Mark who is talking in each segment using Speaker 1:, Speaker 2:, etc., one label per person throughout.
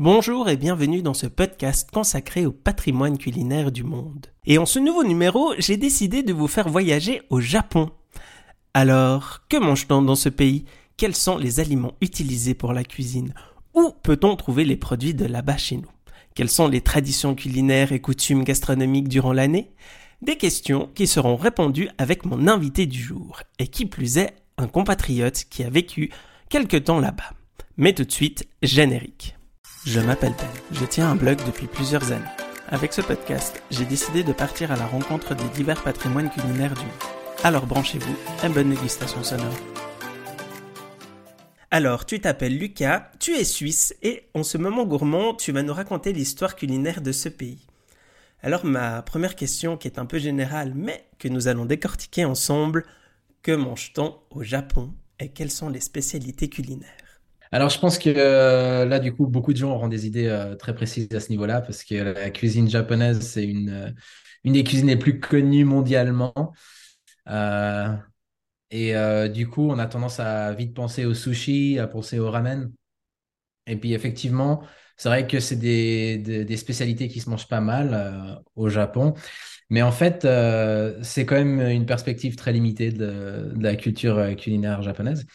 Speaker 1: Bonjour et bienvenue dans ce podcast consacré au patrimoine culinaire du monde. Et en ce nouveau numéro, j'ai décidé de vous faire voyager au Japon. Alors, que mange-t-on dans ce pays? Quels sont les aliments utilisés pour la cuisine? Où peut-on trouver les produits de là-bas chez nous? Quelles sont les traditions culinaires et coutumes gastronomiques durant l'année? Des questions qui seront répondues avec mon invité du jour, et qui plus est, un compatriote qui a vécu quelque temps là-bas. Mais tout de suite, générique. Je m'appelle Ben, je tiens un blog depuis plusieurs années. Avec ce podcast, j'ai décidé de partir à la rencontre des divers patrimoines culinaires du monde. Alors branchez-vous et bonne dégustation sonore. Alors, tu t'appelles Lucas, tu es suisse et en ce moment gourmand, tu vas nous raconter l'histoire culinaire de ce pays. Alors ma première question qui est un peu générale mais que nous allons décortiquer ensemble, que mange-t-on au Japon et quelles sont les spécialités culinaires?
Speaker 2: Alors, je pense que euh, là, du coup, beaucoup de gens auront des idées euh, très précises à ce niveau-là, parce que la cuisine japonaise, c'est une, euh, une des cuisines les plus connues mondialement. et du coup, on a tendance à vite penser au sushi, à penser au ramen. Et puis, effectivement, c'est vrai que c'est des, des, spécialités qui se mangent pas mal au Japon. Mais en fait, c'est quand même une perspective très limitée de, de la culture culinaire japonaise.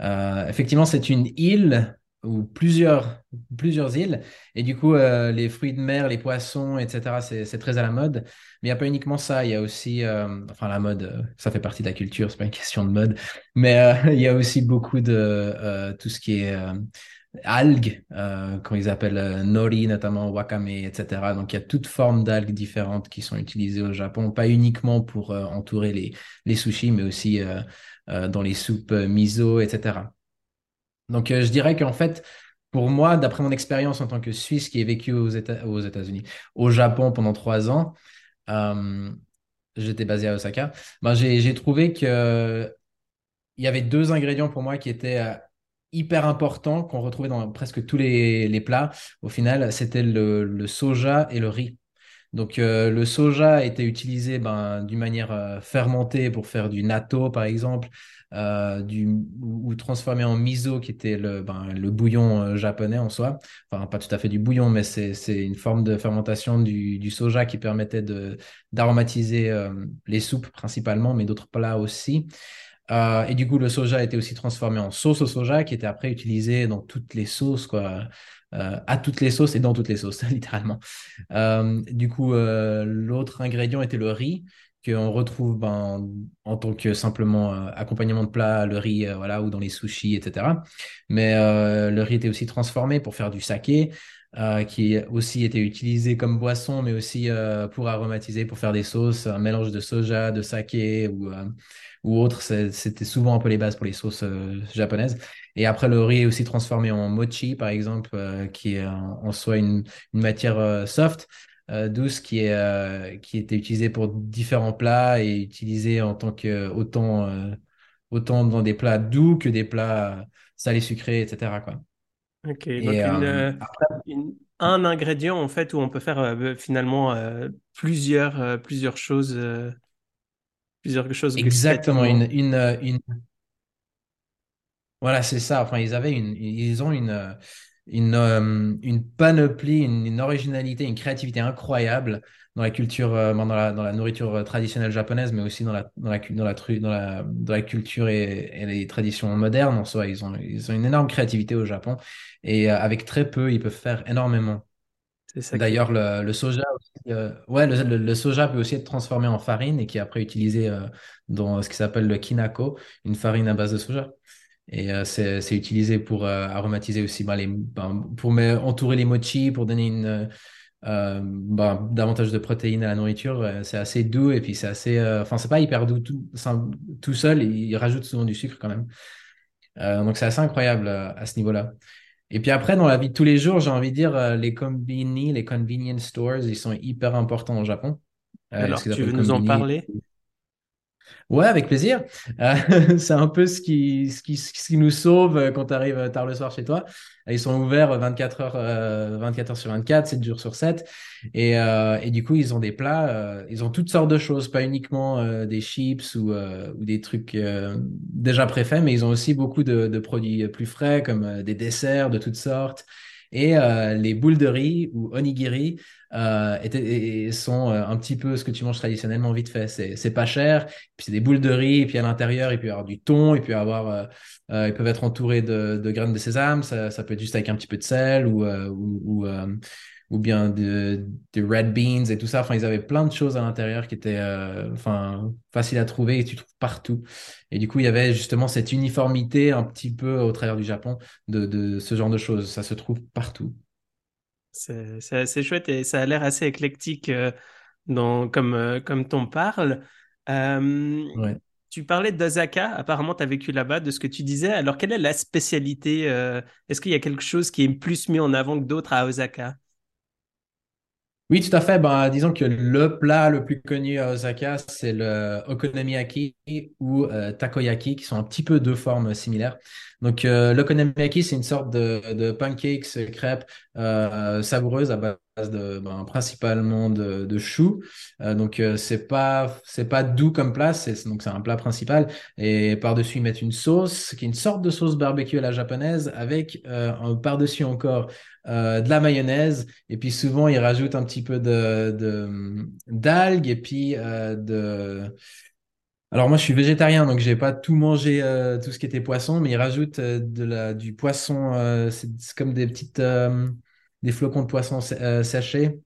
Speaker 2: Euh, effectivement, c'est une île ou plusieurs, plusieurs îles. Et du coup, euh, les fruits de mer, les poissons, etc., c'est très à la mode. Mais il n'y a pas uniquement ça. Il y a aussi, euh, enfin, la mode, ça fait partie de la culture, c'est pas une question de mode. Mais il y a aussi beaucoup de tout ce qui est algues, quand ils appellent nori, notamment wakame, etc. Donc, il y a toute forme d'algues différentes qui sont utilisées au Japon, pas uniquement pour entourer les, les sushis, mais aussi euh, dans les soupes euh, miso, etc. Donc, euh, je dirais qu'en fait, pour moi, d'après mon expérience en tant que Suisse qui ai vécu aux, États, aux États-Unis, au Japon pendant trois ans, j'étais basé à Osaka, ben, j'ai trouvé que il y avait deux ingrédients pour moi qui étaient hyper importants, qu'on retrouvait dans presque tous les, plats. Au final, c'était le, soja et le riz. Donc euh, le soja été utilisé ben, d'une manière euh, fermentée pour faire du natto par exemple, euh, du, ou, transformé en miso qui était le, ben, le bouillon japonais en soi. Enfin pas tout à fait du bouillon, mais c'est une forme de fermentation du, du soja qui permettait d'aromatiser les soupes principalement, mais d'autres plats aussi. Et du coup, le soja a été aussi transformé en sauce au soja, qui était après utilisé dans toutes les sauces, quoi. Euh, à toutes les sauces et dans toutes les sauces, littéralement. Euh, du coup, euh, l'autre ingrédient était le riz qu'on retrouve ben, en tant que simplement accompagnement de plat, le riz, voilà, ou dans les sushis, etc. Mais le riz était aussi transformé pour faire du saké. qui aussi était utilisé comme boisson, mais aussi pour aromatiser, pour faire des sauces, un mélange de soja, de saké ou, ou autre. C'était souvent un peu les bases pour les sauces japonaises. Et après, le riz est aussi transformé en mochi, par exemple, euh, qui est en, soi une, matière euh, soft, euh, douce, qui, est, qui était utilisée pour différents plats et utilisée en tant que autant, autant dans des plats doux que des plats salés sucrés, etc. Quoi.
Speaker 1: Ok, donc un ingrédient en fait où on peut faire finalement plusieurs, plusieurs choses. Plusieurs choses
Speaker 2: Exactement, une, une, une, voilà, c'est ça. Enfin, ils avaient une, ils ont une, une, euh, une panoplie, une, originalité, une créativité incroyable dans la culture, euh, dans, la, dans la nourriture euh, traditionnelle japonaise, mais aussi dans la, dans la, dans la, dans la, dans la culture et, les traditions modernes en soi. Ils ont, ils ont une énorme créativité au Japon et avec très peu, ils peuvent faire énormément. D'ailleurs, le, le, soja aussi, ouais, le, le, soja peut aussi être transformé en farine et qui est après utilisé dans ce qui s'appelle le kinako, une farine à base de soja. Et euh, c'est utilisé pour euh, aromatiser aussi bah, les, bah, pour entourer les mochi, pour donner une, euh, bah, davantage de protéines à la nourriture. c'est assez doux et puis c'est assez. Enfin, c'est pas hyper doux tout, tout seul, il rajoute souvent du sucre quand même. donc c'est assez incroyable à ce niveau-là. Et puis après, dans la vie de tous les jours, j'ai envie de dire, les combini, les convenience stores, ils sont hyper importants au Japon.
Speaker 1: Alors, tu veux nous en parler?
Speaker 2: Ouais, avec plaisir. Euh, c'est un peu ce qui, ce qui, ce qui nous sauve euh, quand tu arrives tard le soir chez toi. Ils sont ouverts 24 heures, 24 heures sur 24, 7 jours sur 7. Et, et du coup, ils ont des plats, ils ont toutes sortes de choses, pas uniquement des chips ou, ou des trucs déjà préfaits, mais ils ont aussi beaucoup de produits plus frais, comme des desserts de toutes sortes. Et les boules de riz ou onigiri étaient, sont un petit peu ce que tu manges traditionnellement vite fait. C'est pas cher, puis c'est des boules de riz, et puis à l'intérieur, il peut y avoir du thon, avoir, ils peuvent être entourés de, de graines de sésame, ça, peut être juste avec un petit peu de sel ou, ou, bien des red beans et tout ça. Enfin, ils avaient plein de choses à l'intérieur qui étaient euh, enfin, faciles à trouver et tu trouves partout. Et du coup, il y avait justement cette uniformité un petit peu au travers du Japon de, de ce genre de choses. Ça se trouve partout.
Speaker 1: C'est assez chouette et ça a l'air assez éclectique euh, dans, comme, euh, comme t'en parles. Tu parlais d'Osaka, apparemment tu as vécu là-bas, de ce que tu disais. Alors, quelle est la spécialité Est-ce qu'il y a quelque chose qui est plus mis en avant que d'autres à Osaka?
Speaker 2: Oui, tout à fait. Ben, disons que le plat le plus connu à Osaka, c'est le okonomiyaki ou euh, takoyaki, qui sont un petit peu deux formes similaires. Donc, euh, l'okonomiyaki, c'est une sorte de, de pancakes, crêpes euh, savoureuses à base de, ben, principalement de, de choux. Donc, c'est pas c'est pas doux comme plat, c'est donc c'est un plat principal. Et par-dessus, ils mettent une sauce qui est une sorte de sauce barbecue à la japonaise avec par-dessus encore euh, de la mayonnaise. Et puis souvent ils rajoutent un petit peu de d'algues et puis euh, de alors moi je suis végétarien donc j'ai pas tout mangé euh, tout ce qui était poisson mais ils rajoutent de la du poisson c'est comme des petites des flocons de poisson séchés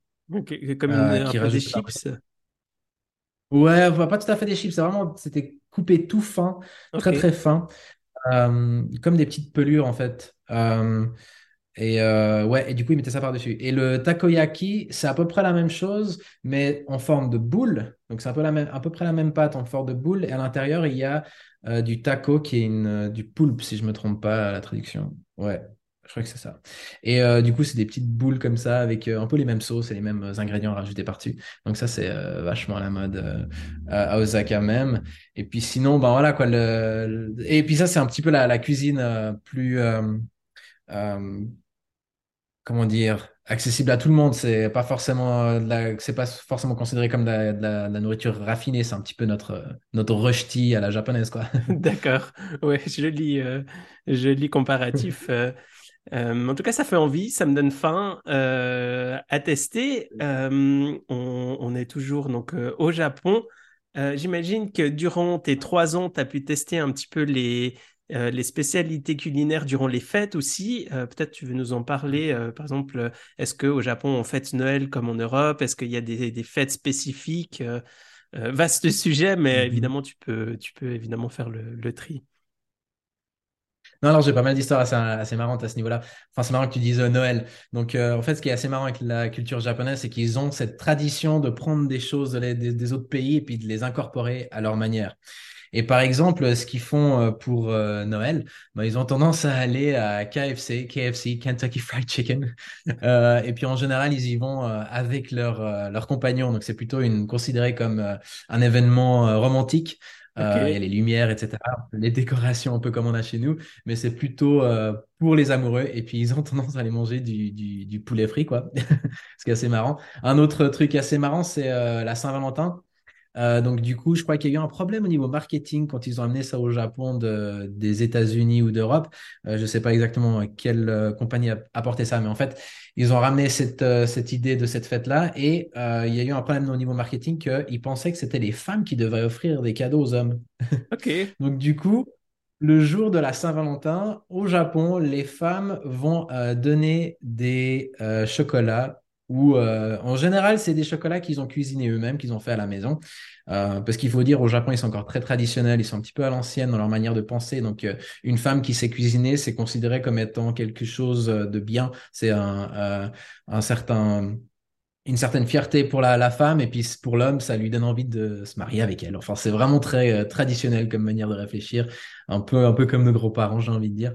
Speaker 1: comme une, qui des chips.
Speaker 2: Ouais pas tout à fait des chips c'est vraiment c'était coupé tout fin très très fin comme des petites pelures en fait et euh, ouais, et du coup, ils mettaient ça par-dessus. Et le takoyaki, c'est à peu près la même chose, mais en forme de boule. Donc, c'est un peu la même, à peu près la même pâte en forme de boule. Et à l'intérieur, il y a euh, du taco qui est une, euh, du poulpe, si je me trompe pas la traduction. Ouais, je crois que c'est ça. Et du coup, c'est des petites boules comme ça avec un peu les mêmes sauces et les mêmes ingrédients rajoutés par-dessus. Donc, ça, c'est vachement à la mode à Osaka même. Et puis, sinon, ben voilà quoi. Le... Et puis, ça, c'est un petit peu la cuisine plus comment dire, accessible à tout le monde. C'est pas forcément, euh, c'est pas forcément considéré comme de la, nourriture raffinée. C'est un petit peu notre notre rusty à la japonaise, quoi.
Speaker 1: D'accord. Ouais, je lis, euh, je lis comparatif. Euh, en tout cas, ça fait envie, ça me donne faim à tester. On, on, est toujours donc au Japon. J'imagine que durant tes trois ans, tu as pu tester un petit peu les, euh, les spécialités culinaires durant les fêtes aussi. Euh, peut-être tu veux nous en parler. Euh, par exemple, est-ce qu'au Japon on fête Noël comme en Europe? Est-ce qu'il y a des, fêtes spécifiques? Vaste sujet, mais mm-hmm. évidemment tu peux, tu peux évidemment faire le, tri.
Speaker 2: Non, alors j'ai pas mal d'histoires assez, marrantes à ce niveau-là. Enfin, c'est marrant que tu dises Noël. Donc, en fait, ce qui est assez marrant avec la culture japonaise, c'est qu'ils ont cette tradition de prendre des choses des, autres pays et puis de les incorporer à leur manière. Et par exemple, ce qu'ils font euh, pour euh, Noël, bah, ils ont tendance à aller à KFC, KFC, Kentucky Fried Chicken. Euh, et puis en général, ils y vont avec leurs leur compagnons. Donc c'est plutôt une, considéré comme un événement romantique. il y a les lumières, etc. Les décorations, un peu comme on a chez nous, mais c'est plutôt pour les amoureux. Et puis, ils ont tendance à aller manger du, du, du poulet frit, quoi. Ce qui est assez marrant. Un autre truc assez marrant, c'est la Saint-Valentin. Euh, donc du coup, je crois qu'il y a eu un problème au niveau marketing quand ils ont amené ça au Japon de, des États-Unis ou d'Europe. Euh, je ne sais pas exactement quelle euh, compagnie a apporté ça, mais en fait, ils ont ramené cette, cette idée de cette fête-là et il y a eu un problème au niveau marketing qu'ils pensaient que c'était les femmes qui devaient offrir des cadeaux aux hommes.
Speaker 1: Ok.
Speaker 2: donc du coup, le jour de la Saint-Valentin, au Japon, les femmes vont donner des chocolats ou euh, en général, c'est des chocolats qu'ils ont cuisinés eux-mêmes, qu'ils ont fait à la maison. Euh, parce qu'il faut dire, au Japon, ils sont encore très traditionnels, ils sont un petit peu à l'ancienne dans leur manière de penser. Donc, euh, une femme qui sait cuisiner, c'est considéré comme étant quelque chose de bien. C'est un, certain une certaine fierté pour la, femme et puis pour l'homme, ça lui donne envie de se marier avec elle. Enfin, c'est vraiment très traditionnel comme manière de réfléchir, un peu, un peu comme nos gros-parents, j'ai envie de dire.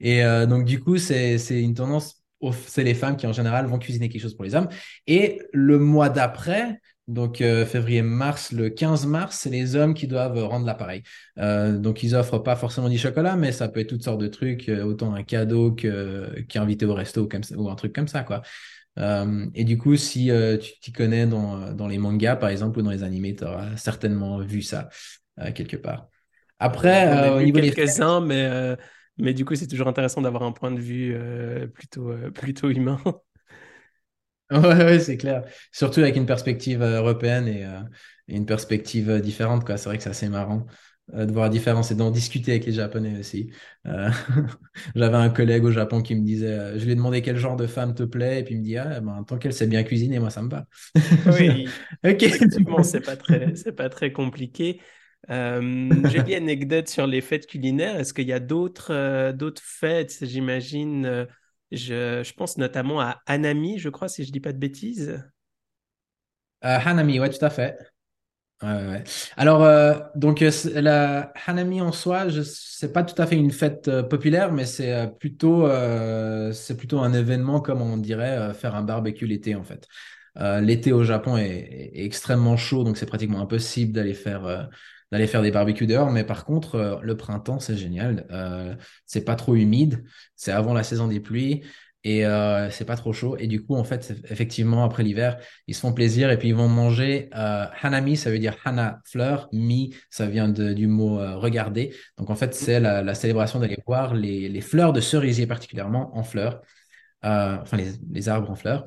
Speaker 2: Et donc, du coup, c'est une tendance c'est les femmes qui en général vont cuisiner quelque chose pour les hommes. Et le mois d'après, donc euh, février-mars, le 15 mars, c'est les hommes qui doivent rendre l'appareil. Euh, donc ils offrent pas forcément du chocolat, mais ça peut être toutes sortes de trucs, euh, autant un cadeau qu'invité au resto comme ou un truc comme ça, quoi. et du coup, si tu t'y connais dans, dans les mangas, par exemple, ou dans les animés, tu auras certainement vu ça quelque part.
Speaker 1: Après, au niveau quelques-uns, mais Mais du coup, c'est toujours intéressant d'avoir un point de vue euh, plutôt, euh, plutôt humain.
Speaker 2: Ouais, ouais, c'est clair. Surtout avec une perspective euh, européenne et, euh, et une perspective différente, quoi. C'est vrai que c'est assez marrant de voir la différence et d'en discuter avec les Japonais aussi. J'avais un collègue au Japon qui me disait, je lui ai demandé quel genre de femme te plaît, et puis il me dit, ah, ben, tant qu'elle sait bien cuisiner, moi, ça me va.
Speaker 1: Oui,
Speaker 2: Ok.
Speaker 1: effectivement, c'est pas très, c'est pas très compliqué. Euh, j'ai une anecdote sur les fêtes culinaires. Est-ce qu'il y a d'autres euh, d'autres fêtes, j'imagine, euh, je, je pense notamment à Hanami, je crois, si je dis pas de bêtises.
Speaker 2: Euh, Hanami, ouais, tout à fait. Ouais. Alors, donc, la Hanami en soi, je, c'est pas tout à fait une fête populaire, mais c'est plutôt, c'est plutôt un événement comme on dirait faire un barbecue l'été, en fait. L'été au Japon est, est extrêmement chaud, donc c'est pratiquement impossible d'aller faire, d'aller faire des barbecues dehors. Mais par contre, euh, le printemps, c'est génial. Euh, c'est pas trop humide, c'est avant la saison des pluies. Et euh, c'est pas trop chaud. Et du coup, en fait, effectivement, après l'hiver, ils se font plaisir et puis ils vont manger hanami, ça veut dire hana, fleur, mi, ça vient du mot regarder. Donc en fait, c'est la, célébration d'aller voir les, les fleurs de cerisier particulièrement en fleurs, enfin les, les arbres en fleurs.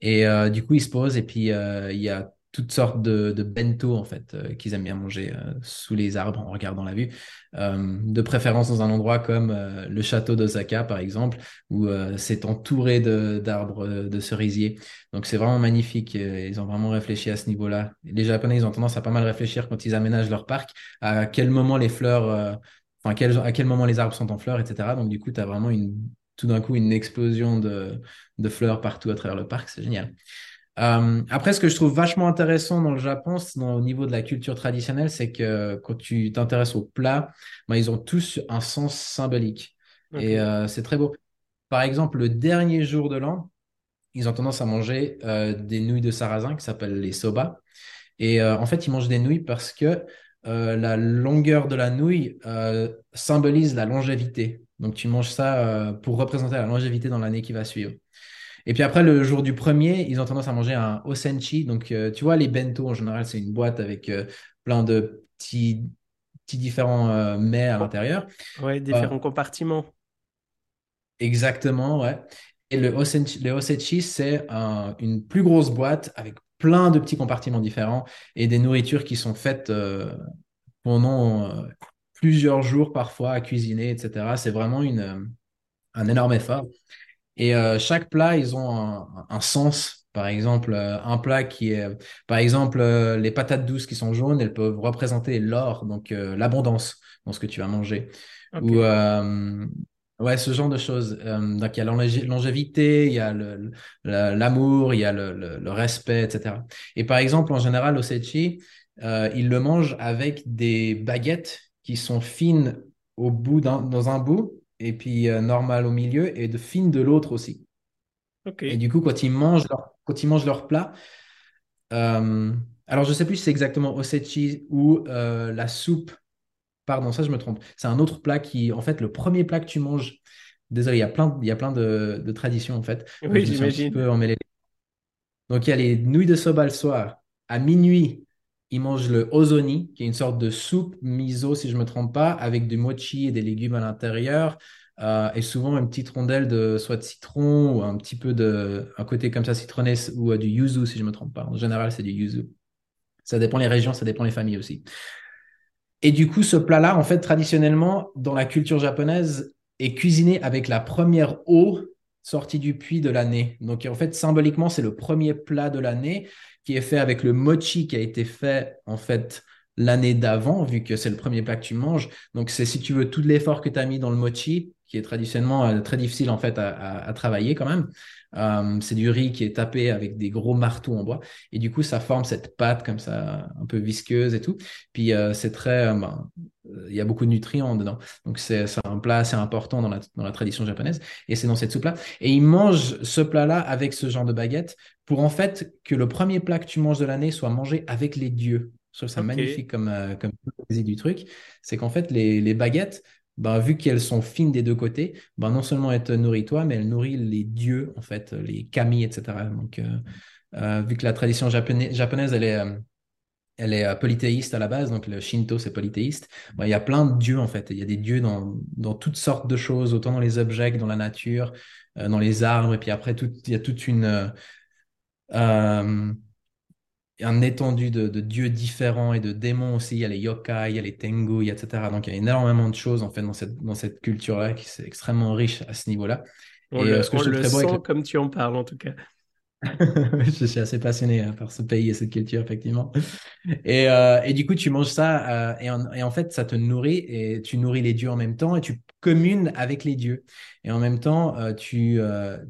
Speaker 2: Et du coup, ils se posent et puis il y a toutes sortes de, de bento en fait euh, qu'ils aiment bien manger euh, sous les arbres en regardant la vue. Euh, de préférence dans un endroit comme le château d'Osaka par exemple, où c'est entouré d'arbres de cerisiers. Donc c'est vraiment magnifique. Ils ont vraiment réfléchi à ce niveau-là. Les Japonais, ils ont tendance à pas mal réfléchir quand ils aménagent leur parc, à quel moment les fleurs, enfin à quel moment les arbres sont en fleurs, etc. Donc du coup, tu as vraiment une tout d'un coup une explosion de, de fleurs partout à travers le parc. C'est génial. Euh, après, ce que je trouve vachement intéressant dans le Japon, dans- au niveau de la culture traditionnelle, c'est que quand tu t'intéresses aux plats, ben, ils ont tous un sens symbolique. Et euh, c'est très beau. Par exemple, le dernier jour de l'an, ils ont tendance à manger euh, des nouilles de sarrasin qui s'appellent les soba. Et euh, en fait, ils mangent des nouilles parce que euh, la longueur de la nouille euh, symbolise la longévité. Donc, tu manges ça euh, pour représenter la longévité dans l'année qui va suivre. Et puis après, le jour du premier, ils ont tendance à manger un osenchi. Donc, euh, tu vois, les bento, en général, c'est une boîte avec euh, plein de petits, petits différents euh, mets à l'intérieur.
Speaker 1: ouais,
Speaker 2: Euh,
Speaker 1: différents compartiments.
Speaker 2: exactement, ouais. Et le osenchi, le osechi, c'est un- une plus grosse boîte avec plein de petits compartiments différents et des nourritures qui sont faites pendant plusieurs jours parfois à cuisiner, etc. C'est vraiment une, un énorme effort. Et euh, chaque plat, ils ont un, un sens. Par exemple, euh, un plat qui est, par exemple, euh, les patates douces qui sont jaunes, elles peuvent représenter l'or, donc l'abondance dans ce que tu vas manger. Ou ouais, ce genre de choses. Donc il y a la longé- longévité, il y a l'amour, il y a le, le- le respect, etc. Et par exemple, en général, au Sechi, ils le mangent avec des baguettes qui sont fines au bout d'un, dans un bout et puis euh, normales au milieu et de fines de l'autre aussi. Et du coup, quand ils mangent leur, quand ils mangent leur plat, euh, alors je sais plus si c'est exactement osechi ou euh, la soupe Pardon, ça je me trompe. C'est un autre plat qui, en fait, le premier plat que tu manges. Désolé, il y a plein, il y a plein de, de traditions en fait.
Speaker 1: Oui, j'imagine.
Speaker 2: Donc il y a les nouilles de soba le soir. À minuit, ils mangent le ozoni, qui est une sorte de soupe miso, si je me trompe pas, avec du mochi et des légumes à l'intérieur. Euh, et souvent une petite rondelle de soit de citron ou un petit peu de un côté comme ça citronné ou euh, du yuzu, si je me trompe pas. En général, c'est du yuzu. Ça dépend les régions, ça dépend les familles aussi. Et du coup, ce plat-là, en fait, traditionnellement, dans la culture japonaise, est cuisiné avec la première eau sortie du puits de l'année. Donc, en fait, symboliquement, c'est le premier plat de l'année qui est fait avec le mochi qui a été fait, en fait, l'année d'avant, vu que c'est le premier plat que tu manges. Donc, c'est, si tu veux, tout l'effort que tu as mis dans le mochi, qui est traditionnellement euh, très difficile, en fait, à, travailler quand même. Euh, c'est du riz qui est tapé avec des gros marteaux en bois. Et du coup, ça forme cette pâte comme ça, un peu visqueuse et tout. Puis euh, c'est très, euh, ben, il y a beaucoup de nutriments dedans. Donc c'est un plat assez important dans la, dans la tradition japonaise. Et c'est dans cette soupe-là. Et ils mangent ce plat-là avec ce genre de baguette pour en fait que le premier plat que tu manges de l'année soit mangé avec les dieux. Je trouve ça magnifique comme, comme du truc. C'est qu'en fait, les, les baguettes, ben, vu qu'elles sont fines des deux côtés, ben, non seulement elles te nourrissent toi, mais elles nourrissent les dieux, en fait, les kami, etc. Donc, euh, euh, vu que la tradition japonaise, japonaise elle est, euh, elle est polythéiste à la base, donc le Shinto c'est polythéiste. il y a plein de dieux en fait. Il y a des dieux dans, dans toutes sortes de choses, autant dans les objets que dans la nature, dans les arbres. Et puis après, il y a toute une un étendu de, dieux différents et de démons aussi. Il y a les yokai, il y a les tengu, etc. Donc il y a énormément de choses en fait dans cette, dans cette culture-là qui est extrêmement riche à ce niveau-là.
Speaker 1: On et, le, euh, ce que je le sent comme tu en parles en tout cas.
Speaker 2: je suis assez passionné hein, par ce pays et cette culture, effectivement. Et, euh, et du coup, tu manges ça euh, et, en, et, en, fait, ça te nourrit et tu nourris les dieux en même temps et tu communes avec les dieux. Et en même temps, tu,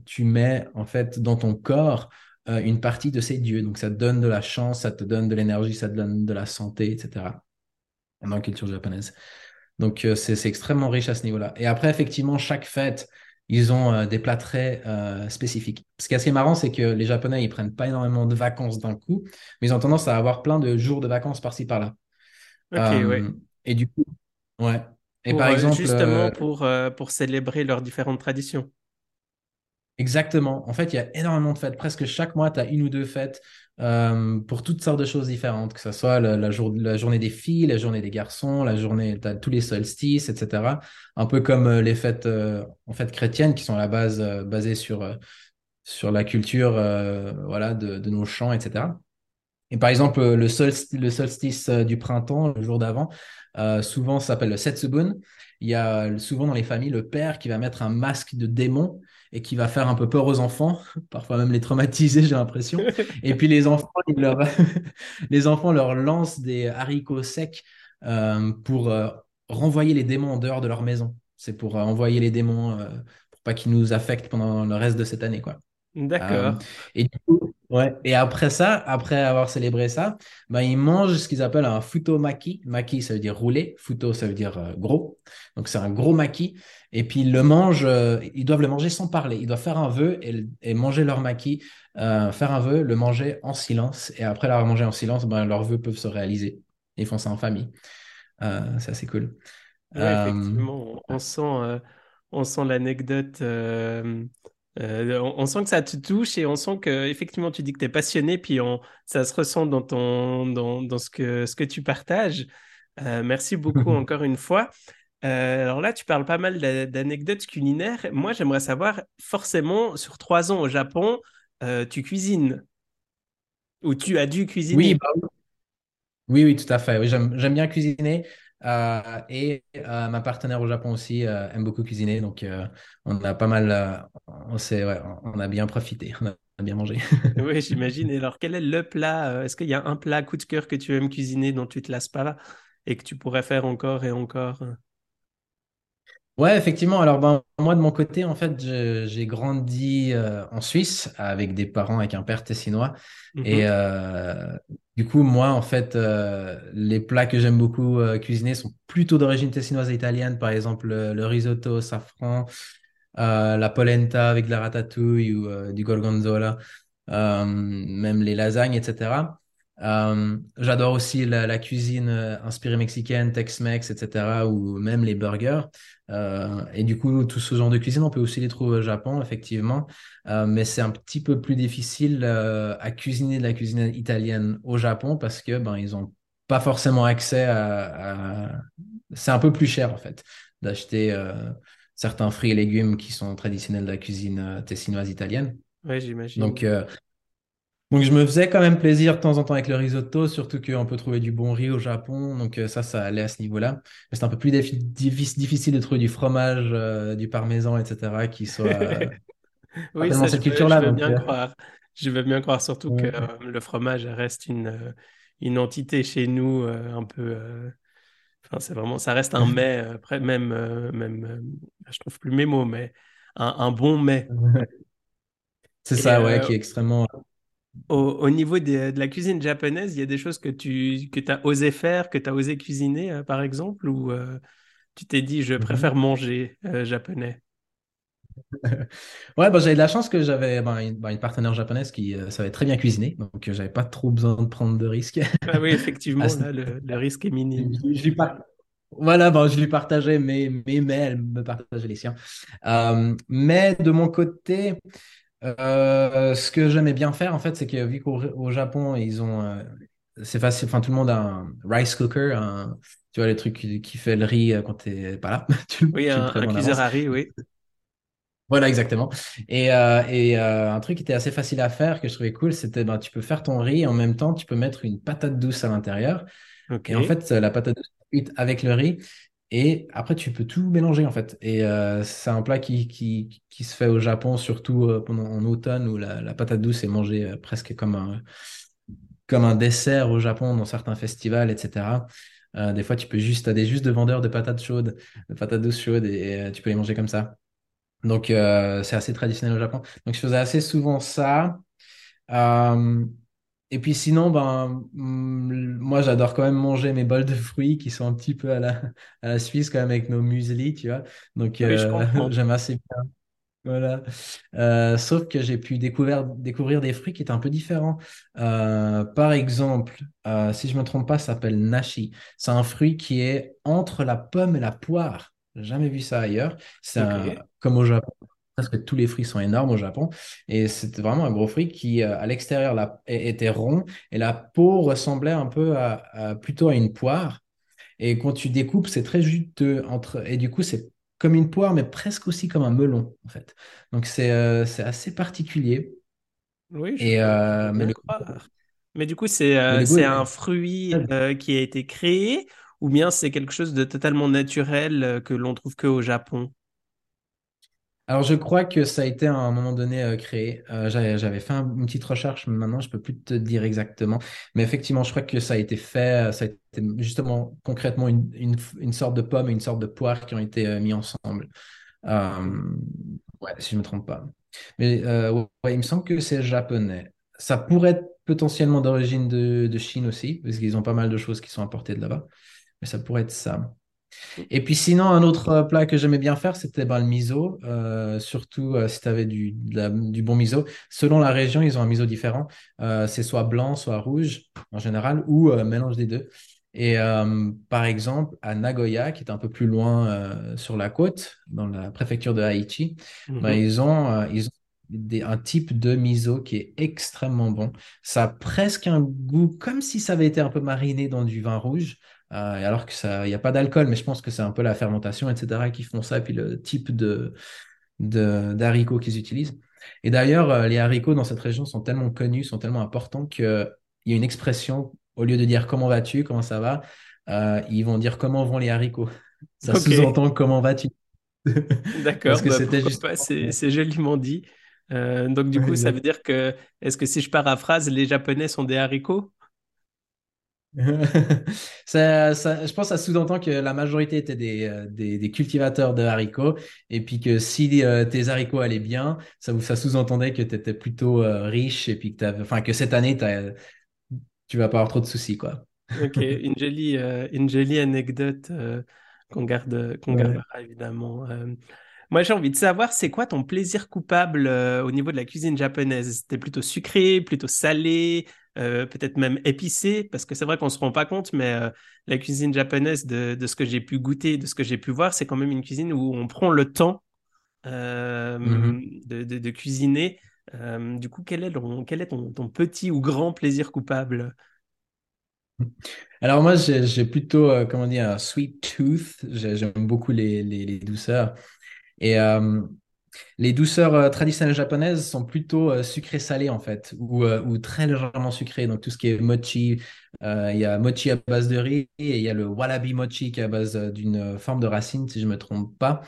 Speaker 2: tu mets en fait dans ton corps euh, une partie de ces dieux. Donc, ça te donne de la chance, ça te donne de l'énergie, ça te donne de la santé, etc. dans la culture japonaise. Donc, euh, c'est extrêmement riche à ce niveau-là. Et après, effectivement, chaque fête, ils ont euh, des plats très spécifiques. Ce qui est assez marrant, c'est que les Japonais, ils prennent pas énormément de vacances d'un coup, mais ils ont tendance à avoir plein de jours de vacances par-ci, par-là.
Speaker 1: Ok, ouais.
Speaker 2: Et du coup, ouais.
Speaker 1: Et par exemple. Justement pour, pour célébrer leurs différentes traditions.
Speaker 2: Exactement. En fait, il y a énormément de fêtes. Presque chaque mois, tu as une ou deux fêtes euh, pour toutes sortes de choses différentes, que ce soit la, journée des filles, la journée des garçons, la journée, tu tous les solstices, etc. Un peu comme euh, les fêtes euh, en fait chrétiennes qui sont à la base basées sur, sur la culture voilà, de, nos chants, etc. Et par exemple, le solstice, le solstice du printemps, le jour d'avant, souvent s'appelle le Setsubun. Il y a souvent dans les familles le père qui va mettre un masque de démon et qui va faire un peu peur aux enfants, parfois même les traumatiser, j'ai l'impression. Et puis les enfants, leur... les enfants leur lancent des haricots secs euh, pour euh, renvoyer les démons en dehors de leur maison. C'est pour euh, envoyer les démons pour pas qu'ils nous affectent pendant le reste de cette année, quoi.
Speaker 1: D'accord.
Speaker 2: et du coup, Ouais. Et après ça, après avoir célébré ça, ben, ils mangent ce qu'ils appellent un futo maki. Maki, ça veut dire rouler. Futo, ça veut dire euh, gros. Donc, c'est un gros maki. Et puis, ils le mangent, euh, ils doivent le manger sans parler. Ils doivent faire un vœu et, manger leur maki, euh, faire un vœu, le manger en silence. Et après l'avoir mangé en silence, ben, leurs vœux peuvent se réaliser. Ils font ça en famille. c'est assez cool.
Speaker 1: effectivement, on sent, on sent l'anecdote euh, on, sent que ça te touche et on sent que effectivement tu dis que tu es passionné, puis on, ça se ressent dans, ton, dans, ce, que, ce que tu partages. Euh, merci beaucoup encore une fois. Euh, alors là, tu parles pas mal d'anecdotes culinaires. Moi, j'aimerais savoir, forcément, sur trois ans au Japon, tu cuisines? Ou tu as dû cuisiner?
Speaker 2: Oui, bah oui. oui, tout à fait. Oui, j'aime bien cuisiner. Euh, et euh, ma partenaire au Japon aussi euh, aime beaucoup cuisiner, donc on a pas mal, on, on a bien profité, on a bien mangé.
Speaker 1: oui, j'imagine. Et alors, quel est le plat Est-ce qu'il y a un plat coup de cœur que tu aimes cuisiner dont tu te lasses pas et que tu pourrais faire encore et encore?
Speaker 2: Ouais, effectivement. Alors, ben, moi, de mon côté, en fait, j'ai grandi euh, en Suisse avec des parents, avec un père tessinois. Et mhm. euh, du coup, moi, en fait, euh, les plats que j'aime beaucoup cuisiner sont plutôt d'origine tessinoise et italienne. Par exemple, le, risotto safran, la polenta avec de la ratatouille ou du gorgonzola, même les lasagnes, etc. Euh, j'adore aussi la, cuisine euh, inspirée mexicaine, Tex-Mex, etc., ou même les burgers. Euh, et du coup, tout ce genre de cuisine, on peut aussi les trouver au Japon, effectivement. mais c'est un petit peu plus difficile à cuisiner de la cuisine italienne au Japon parce que ben ils ont pas forcément accès à. C'est un peu plus cher en fait d'acheter certains fruits et légumes qui sont traditionnels de la cuisine tessinoise italienne.
Speaker 1: Oui, j'imagine.
Speaker 2: Donc donc je me faisais quand même plaisir de temps en temps avec le risotto, surtout qu'on peut trouver du bon riz au Japon. Donc euh, ça, ça allait à ce niveau-là. Mais c'est un peu plus difficile de trouver du fromage, euh, du parmesan, etc. qui soit euh,
Speaker 1: oui, ça, cette culture-là. Je veux bien croire. Je veux bien croire, surtout que le fromage reste une, une entité chez nous un peu. Enfin, c'est vraiment, ça reste un mets, même, même, je trouve plus mes mots, mais un, un bon mets.
Speaker 2: C'est ça, ouais, qui est extrêmement
Speaker 1: au, niveau de, la cuisine japonaise, il y a des choses que tu que as osé faire, que tu as osé cuisiner, euh, par exemple, ou euh, tu t'es dit, je mhm. préfère manger euh, japonais?
Speaker 2: Ouais, bah, j'avais de la chance que j'avais ben, ben, une, partenaire japonaise qui savait très bien cuisiner, donc j'avais pas trop besoin de prendre de risques.
Speaker 1: Ah oui, effectivement, le, risque est minime.
Speaker 2: Je, Voilà, bon, je lui partageais mes, mes elle me partageait les siens. mais de mon côté, euh, ce que j'aimais bien faire, en fait, c'est que vu qu'au Japon, ils ont, euh, c'est facile. Enfin, tout le monde a un rice cooker, un, tu vois, le truc qui, qui fait le riz euh, quand t'es pas là. tu,
Speaker 1: Oui,
Speaker 2: tu
Speaker 1: un, un cuiseur à riz, oui.
Speaker 2: Voilà, exactement. Et, euh, et euh, un truc qui était assez facile à faire, que je trouvais cool, c'était ben, tu peux faire ton riz et en même temps, tu peux mettre une patate douce à l'intérieur.
Speaker 1: Ok.
Speaker 2: Et en fait, la patate douce avec le riz. Et après, tu peux tout mélanger, en fait. Et euh, c'est un plat qui, qui, qui se fait au Japon, surtout euh, pendant, en automne, où la, la patate douce est mangée euh, presque comme un, comme un dessert au Japon dans certains festivals, etc. Euh, des fois, tu peux juste, t'as des juste de vendeurs de patates chaudes, de patates douces chaudes, et, tu peux les manger comme ça. Donc, c'est assez traditionnel au Japon. Donc, je faisais assez souvent ça. Et puis sinon, ben, hum, moi, j'adore quand même manger mes bols de fruits qui sont un petit peu à la, à la Suisse, quand même, avec nos muesli, tu vois. Donc,
Speaker 1: Oui, je
Speaker 2: euh, j'aime assez bien. Voilà. Euh, sauf que j'ai pu découvrir, découvrir des fruits qui étaient un peu différents. Euh, par exemple, si je me trompe pas, ça s'appelle nashi. C'est un fruit qui est entre la pomme et la poire. Jamais vu ça ailleurs. C'est un-
Speaker 1: Ok.
Speaker 2: comme au Japon. Presque tous les fruits sont énormes au Japon. Et c'était vraiment un gros fruit qui, euh, à l'extérieur, était rond et la peau ressemblait un peu à, à- plutôt à une poire. Et quand tu découpes, c'est très juteux. Entre... Et du coup, c'est comme une poire, mais presque aussi comme un melon, en fait. Donc, c'est euh, assez particulier.
Speaker 1: Oui, je
Speaker 2: Et, euh, mais le.
Speaker 1: Mais du coup, c'est un fruit qui a été créé ou bien c'est quelque chose de totalement naturel que l'on trouve que au Japon?
Speaker 2: Alors, je crois que ça a été à un moment donné euh, créé. Euh, j'avais, fait un- une petite recherche, mais maintenant, je peux plus te dire exactement. Mais effectivement, je crois que ça a été fait, euh, ça a été justement concrètement une, une, sorte de pomme et une sorte de poire qui ont été euh, mis ensemble. Ouais, si je me trompe pas. Mais il me semble que c'est japonais. Ça pourrait être potentiellement d'origine de, de Chine aussi, parce qu'ils ont pas mal de choses qui sont importées de là-bas. Mais ça pourrait être ça. Et puis sinon, un autre euh, plat que j'aimais bien faire, c'était ben, le miso, euh, surtout euh, si tu avais du, de la- du bon miso. Selon la région, ils ont un miso différent. Euh, c'est soit blanc, soit rouge en général, ou mélange des deux. Et par exemple, à Nagoya, qui est un peu plus loin sur la côte, dans la préfecture de Aichi, ben,
Speaker 1: Mhm.
Speaker 2: ils ont, ils ont des- un type de miso qui est extrêmement bon. Ça a presque un goût comme si ça avait été un peu mariné dans du vin rouge. Euh, alors que ça, il n'y a pas d'alcool, mais je pense que c'est un peu la fermentation, etc., qui font ça, et puis le type de, d'haricots qu'ils utilisent. Et d'ailleurs, euh, les haricots dans cette région sont tellement connus, sont tellement importants qu'il y a une expression, au lieu de dire comment vas-tu, comment ça va, euh, ils vont dire comment vont les haricots. Ça sous-entend comment vas-tu.
Speaker 1: d'accord,
Speaker 2: Parce que
Speaker 1: bah
Speaker 2: c'était justement.
Speaker 1: c'est joliment dit. Euh, donc du coup, ça veut dire que, est-ce que si je paraphrase, les Japonais sont des haricots?
Speaker 2: Ça, ça- je pense que ça sous-entend que la majorité étaient des, euh, des, des cultivateurs de haricots et puis que si euh, tes haricots allaient bien, ça, sous-entendait que tu étais plutôt euh, riche et puis que, t'avais- enfin, que cette année, tu vas pas avoir trop de soucis, quoi.
Speaker 1: Ok, une jolie, euh, une jolie anecdote qu'on garde, qu'on
Speaker 2: Ouais.
Speaker 1: gardera évidemment. Moi, j'ai envie de savoir, c'est quoi ton plaisir coupable euh, au niveau de la cuisine japonaise? C'était plutôt sucré, plutôt salé, euh, peut-être même épicé, parce que c'est vrai qu'on se rend pas compte, mais euh, la cuisine japonaise, de, de ce que j'ai pu goûter, de ce que j'ai pu voir, c'est quand même une cuisine où on prend le temps euh,
Speaker 2: Mhm.
Speaker 1: de, de- de cuisiner. Du coup, quel est, ton, quel est ton, ton petit ou grand plaisir coupable?
Speaker 2: Alors moi, j'ai j'ai plutôt, euh, comment dire, un sweet tooth. J'ai- J'aime beaucoup les, les, les douceurs. Et euh, Les douceurs euh, traditionnelles japonaises sont plutôt euh, sucrées-salées en fait, ou, euh, ou très légèrement sucrées. Donc tout ce qui est mochi, il y a mochi à base de riz et il y a le walabi mochi qui est à base d'une forme de racine, si je me trompe pas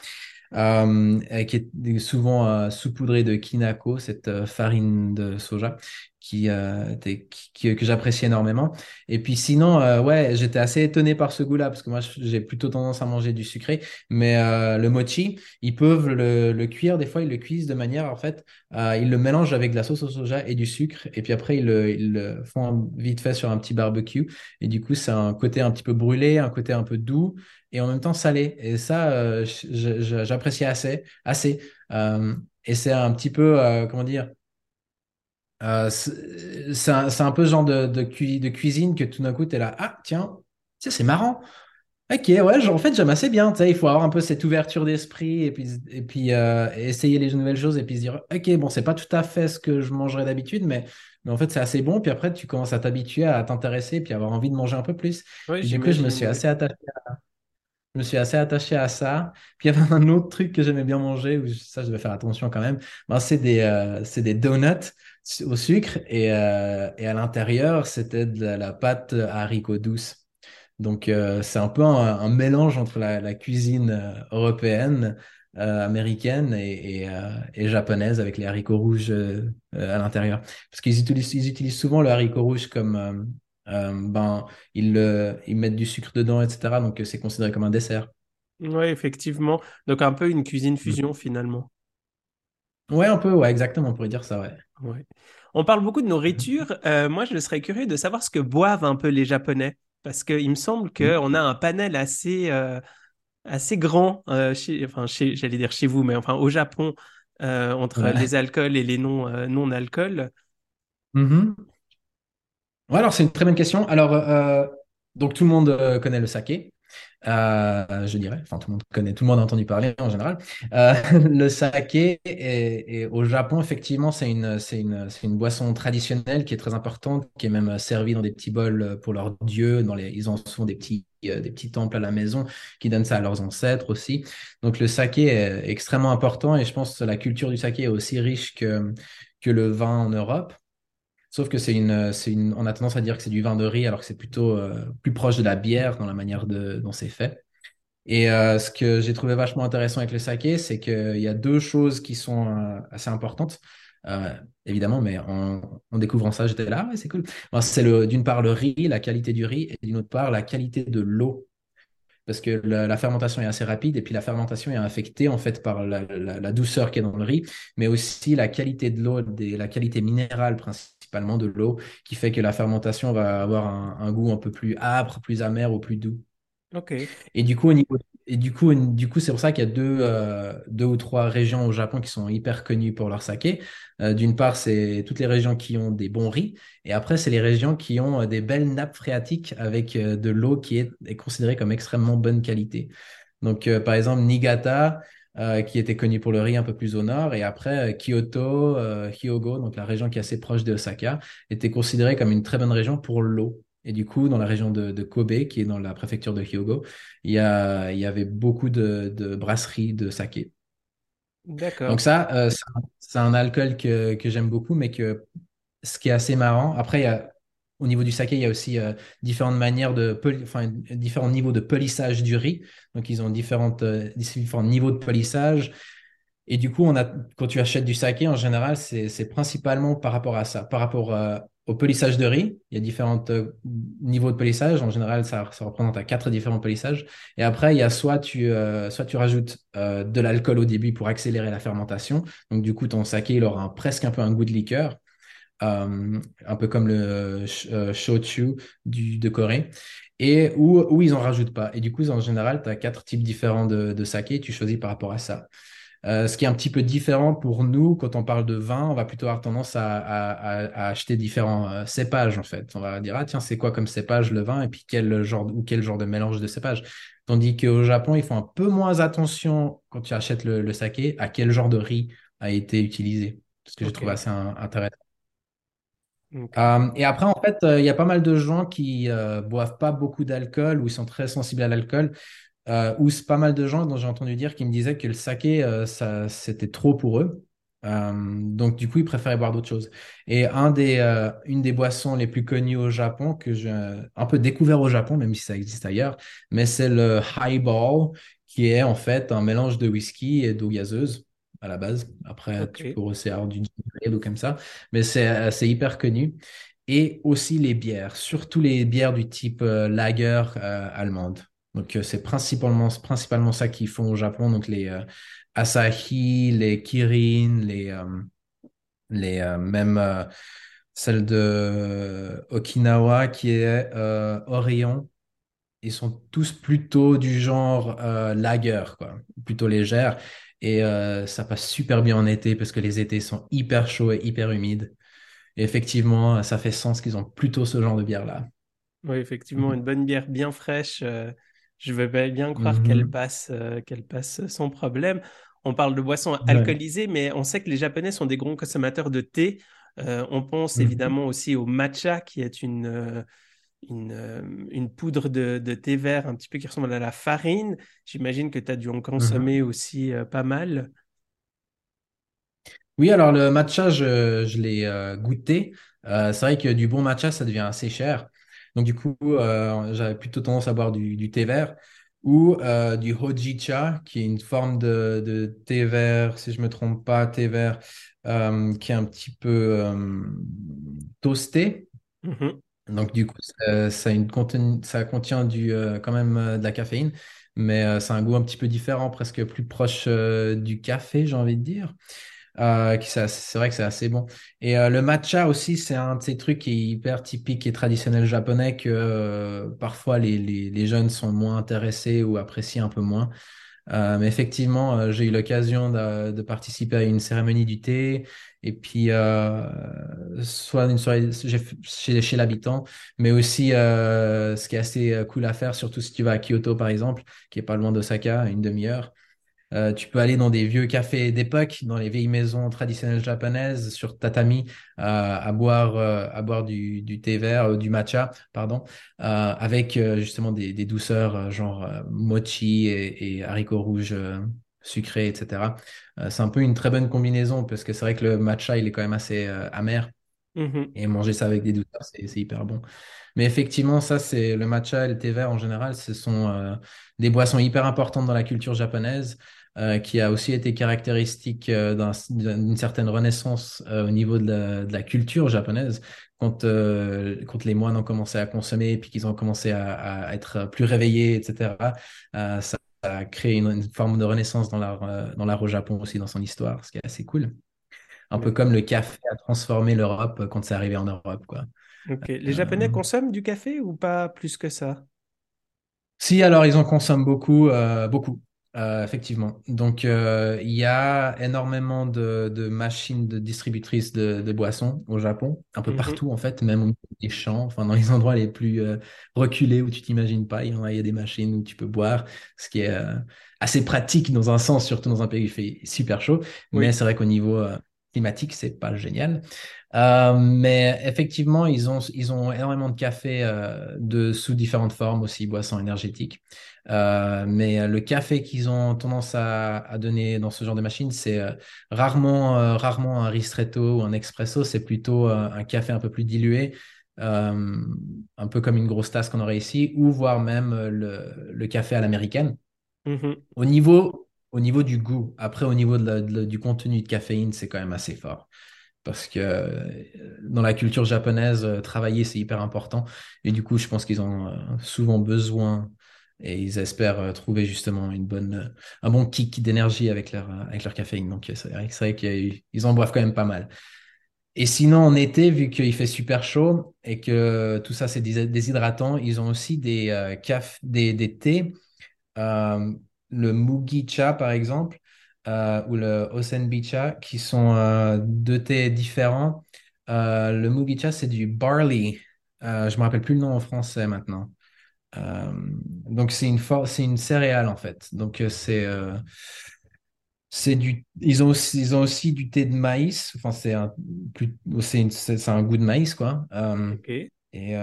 Speaker 2: qui est souvent euh, saupoudré de kinako, cette farine de soja qui, euh, que j'apprécie énormément. Et puis sinon, euh, ouais, j'étais assez étonné par ce goût-là parce que moi, j'ai plutôt tendance à manger du sucré. Mais euh, le mochi, ils peuvent le, cuire. Des fois, ils le cuisent de manière, en fait, euh, ils le mélangent avec de la sauce au soja et du sucre. Et puis après, ils le, ils le font vite fait sur un petit barbecue. Et du coup, c'est un côté un petit peu brûlé, un côté un peu doux et en même temps salé. Et ça, euh, j'apprécie assez, assez. Et c'est un petit peu, comment dire, euh, c'est un, peu ce genre de, de, cui- de cuisine que tout d'un coup, tu es là, ah, tiens, tiens, c'est marrant. Ok, ouais, genre, en fait, j'aime assez bien. Il faut avoir un peu cette ouverture d'esprit et puis, et puis euh, essayer les nouvelles choses et puis se dire, ok, bon, c'est pas tout à fait ce que je mangerais d'habitude, mais, mais en fait, c'est assez bon. Puis après, tu commences à t'habituer, à t'intéresser, puis avoir envie de manger un peu plus.
Speaker 1: Oui,
Speaker 2: du coup, je me suis assez attaché, je me suis assez attaché à ça. Puis il y avait un autre truc que j'aimais bien manger, où ça, je devais faire attention quand même. Ben, c'est des, euh, c'est des donuts au sucre et, euh, et à l'intérieur, c'était de la, la pâte à haricots douce. Donc, euh, c'est un peu un, un mélange entre la, la cuisine euh, européenne, euh, américaine et, et, et japonaise avec les haricots rouges à l'intérieur. Parce qu'ils utilisent, ils utilisent souvent le haricot rouge comme, ben, ils, ils mettent du sucre dedans, etc. Donc, c'est considéré comme un dessert.
Speaker 1: Oui, effectivement. Donc un peu une cuisine
Speaker 2: Mm.
Speaker 1: fusion finalement.
Speaker 2: Ouais, un peu, ouais, exactement, on pourrait dire ça, ouais.
Speaker 1: Ouais. On parle beaucoup de nourriture. Euh, moi, je serais curieux de savoir ce que boivent un peu les Japonais. Parce qu'il me semble
Speaker 2: Mm.
Speaker 1: qu'on a un panel assez, euh, assez grand, euh, chez, enfin, chez, j'allais dire chez vous, mais enfin au Japon, entre
Speaker 2: Ouais.
Speaker 1: les alcools et les non, non-alcools.
Speaker 2: Mhm. Ouais, alors c'est une très bonne question. Alors, donc tout le monde connaît le saké. Euh, je dirais, enfin tout le monde connaît, tout le monde a entendu parler en général. Euh, le saké, et, au Japon, effectivement, c'est une, c'est une, c'est une boisson traditionnelle qui est très importante, qui est même servie dans des petits bols pour leurs dieux. Dans les, ils en font des petits, euh, des petits temples à la maison qui donnent ça à leurs ancêtres aussi. Donc le saké est extrêmement important et je pense que la culture du saké est aussi riche que, que le vin en Europe. Sauf que c'est une, c'est une, on a tendance à dire que c'est du vin de riz alors que c'est plutôt euh, plus proche de la bière dans la manière de, dont c'est fait. Et euh, ce que j'ai trouvé vachement intéressant avec le saké, c'est qu'il y a deux choses qui sont euh, assez importantes, euh, évidemment, mais en, découvrant ça, j'étais là, ouais, c'est cool. C'est le, d'une part le riz, la qualité du riz, et d'une autre part la qualité de l'eau. Parce que la, la fermentation est assez rapide, et puis la fermentation est affectée en fait par la, la- la douceur qui est dans le riz, mais aussi la qualité de l'eau, la qualité minérale principalement de l'eau, qui fait que la fermentation va avoir un, un goût un peu plus âpre, plus amer ou plus doux.
Speaker 1: Ok,
Speaker 2: Et du coup, au niveau, et du coup, du coup, c'est pour ça qu'il y a deux, euh, deux ou trois régions au Japon qui sont hyper connues pour leur saké. Euh, d'une part, c'est toutes les régions qui ont des bons riz, et après, c'est les régions qui ont euh, des belles nappes phréatiques avec de l'eau qui est, est considérée comme extrêmement bonne qualité. Donc, par exemple, Niigata, qui était connue pour le riz un peu plus au nord, et après, Kyoto, Hyogo, donc la région qui est assez proche de Osaka, était considérée comme une très bonne région pour l'eau. Et du coup, dans la région de, de Kobe, qui est dans la préfecture de Hyogo, il y a, il y avait beaucoup de, de brasseries de saké. Donc
Speaker 1: d'accord.
Speaker 2: ça, euh, c'est un alcool que, que j'aime beaucoup, mais que ce qui est assez marrant, après, il y a, au niveau du saké, il y a aussi euh, différentes manières de, enfin, différents niveaux de polissage du riz. Donc, ils ont différentes, euh, différents niveaux de polissage. Et du coup, on a, quand tu achètes du saké, en général, c'est principalement par rapport à ça, par rapport euh, au polissage de riz. Il y a différents euh, niveaux de polissage. En général, ça, représente à quatre différents polissages. Et après, il y a soit tu, euh, soit tu rajoutes euh, de l'alcool au début pour accélérer la fermentation. Donc, du coup, ton saké, il aura presque un peu un goût de liqueur, un peu comme le sh- shochu du, de Corée. Et où, ils en rajoutent pas. Et du coup, en général, tu as quatre types différents de, de saké. Tu choisis par rapport à ça. Euh, ce qui est un petit peu différent pour nous, quand on parle de vin, on va plutôt avoir tendance à, à- à- à acheter différents euh, cépages, en fait. On va dire, ah tiens, c'est quoi comme cépage le vin, et puis quel genre, ou quel genre de mélange de cépages? Tandis qu'au Japon, ils font un peu moins attention, quand tu achètes le, le saké, à quel genre de riz a été utilisé. Ce que j'ai
Speaker 1: Ok,
Speaker 2: trouvé assez un- intéressant. Euh, et après, en fait, euh, il y a pas mal de gens qui euh, boivent pas beaucoup d'alcool ou ils sont très sensibles à l'alcool euh, ou c'est pas mal de gens dont j'ai entendu dire qui me disaient que le saké, euh, ça, c'était trop pour eux. Euh, donc, du coup, ils préféraient boire d'autres choses. Et un des, euh, une des boissons les plus connues au Japon, que j'ai un peu découvert au Japon, même si ça existe ailleurs, mais c'est le highball, qui est en fait un mélange de whisky et d'eau gazeuse à la base. Après,
Speaker 1: ok,
Speaker 2: tu peux aussi avoir du ale ou comme ça, mais c'est c'est hyper connu. Et aussi les bières, surtout les bières du type lager allemande. Donc, euh, c'est principalement, principalement ça qu'ils font au Japon. Donc, les euh, Asahi, les Kirin, les, euh, les euh, même celle de Okinawa qui est Orion. Ils sont tous plutôt du genre lager, quoi, plutôt légère. Et ça passe super bien en été parce que les étés sont hyper chauds et hyper humides. Et effectivement, ça fait sens qu'ils ont plutôt ce genre de bière-là.
Speaker 1: Oui, effectivement, une bonne bière bien fraîche. Je veux bien croire qu'elle
Speaker 2: Mhm.
Speaker 1: passe, euh, qu'elle passe sans problème. On parle de boissons
Speaker 2: Ouais.
Speaker 1: alcoolisées, mais on sait que les Japonais sont des grands consommateurs de thé. Euh, on pense
Speaker 2: Mhm.
Speaker 1: évidemment aussi au matcha, qui est une, euh, une, une poudre de, de thé vert un petit peu qui ressemble à la farine. J'imagine que tu as dû en consommer
Speaker 2: Mhm.
Speaker 1: aussi euh, pas mal.
Speaker 2: Oui, alors le matcha, je, je l'ai goûté. Euh, c'est vrai que du bon matcha, ça devient assez cher. Donc du coup, euh, j'avais plutôt tendance à boire du, du thé vert ou euh, du hojicha, qui est une forme de, de thé vert, si je me trompe pas, thé vert, euh, qui est un petit peu toasté.
Speaker 1: Mhm.
Speaker 2: Donc du coup, ça, une conten- ça contient du, quand même de la caféine, mais c'est un goût un petit peu différent, presque plus proche du café, j'ai envie de dire. Euh, c'est vrai que c'est assez bon. Et euh, le matcha aussi, c'est un de ces trucs qui est hyper typique et traditionnel japonais que euh, parfois les, les, jeunes sont moins intéressés ou apprécient un peu moins. Euh, mais effectivement, j'ai eu l'occasion de, de participer à une cérémonie du thé et puis soit une soirée chez, chez l'habitant, mais aussi ce qui est assez cool à faire, surtout si tu vas à Kyoto par exemple, qui est pas loin d'Osaka, une demi-heure. Euh, tu peux aller dans des vieux cafés d'époque, dans les vieilles maisons traditionnelles japonaises, sur tatami, euh, à boire, euh, à boire du, du thé vert, du matcha, pardon, avec justement des, des douceurs genre mochi et, et haricots rouges sucrés, etc. C'est un peu une très bonne combinaison parce que c'est vrai que le matcha, il est quand même assez amer
Speaker 1: Mhm.
Speaker 2: et manger ça avec des douceurs, c'est c'est hyper bon. Mais effectivement, ça, c'est le matcha et le thé vert en général, ce sont euh, des boissons hyper importantes dans la culture japonaise, euh, qui a aussi été caractéristique euh, d'un- d'une certaine renaissance euh, au niveau de la, de la culture japonaise, quand, quand les moines ont commencé à consommer, puis qu'ils ont commencé à, à être plus réveillés, etc. Ça a créé une, une forme de renaissance dans l'art dans au Japon aussi, dans son histoire, ce qui est assez cool. Un peu comme le café a transformé l'Europe quand c'est arrivé en Europe, quoi.
Speaker 1: Ok. Les Japonais consomment du café ou pas plus que ça?
Speaker 2: Si, alors ils en consomment beaucoup, euh, beaucoup, euh, effectivement. Donc euh, il y a énormément de, de machines de distributrices de, de boissons au Japon, un peu
Speaker 1: Mhm.
Speaker 2: partout en fait, même au milieu des champs, enfin dans les endroits les plus euh, reculés où tu t'imagines pas, il y en a, y a des machines où tu peux boire, ce qui est assez pratique dans un sens, surtout dans un pays où il fait super chaud. Mais c'est vrai qu'au niveau climatique, c'est pas génial. Euh, mais effectivement, ils ont, ils ont énormément de café euh, de, sous différentes formes aussi, boissons énergétiques. Euh, mais le café qu'ils ont tendance à, à donner dans ce genre de machine, c'est rarement, rarement un ristretto ou un expresso, c'est plutôt un café un peu plus dilué, un peu comme une grosse tasse qu'on aurait ici, ou voire même le, le café à l'américaine.
Speaker 1: Mhm.
Speaker 2: Au niveau, au niveau du goût, après au niveau de du contenu de caféine, c'est quand même assez fort parce que euh, dans la culture japonaise, euh, travailler, c'est hyper important. Et du coup, je pense qu'ils ont euh, souvent besoin et ils espèrent trouver justement une bonne, un bon kick d'énergie avec leur, avec leur caféine. Donc, c'est vrai, qu'ils en boivent quand même pas mal. Et sinon, en été, vu qu'il fait super chaud et que tout ça, c'est dés- déshydratant, ils ont aussi des, euh, caf- des, des thés le Mugicha, par exemple, euh, ou le Osenbicha, qui sont euh, deux thés différents. Euh, le Mugicha, c'est du barley. Je me rappelle plus le nom en français maintenant. Donc, c'est une, for- c'est une céréale, en fait. Donc, c'est c'est du... Ils ont aussi, ils ont aussi du thé de maïs. Enfin, c'est un, plus... c'est une- un goût de maïs, quoi. Et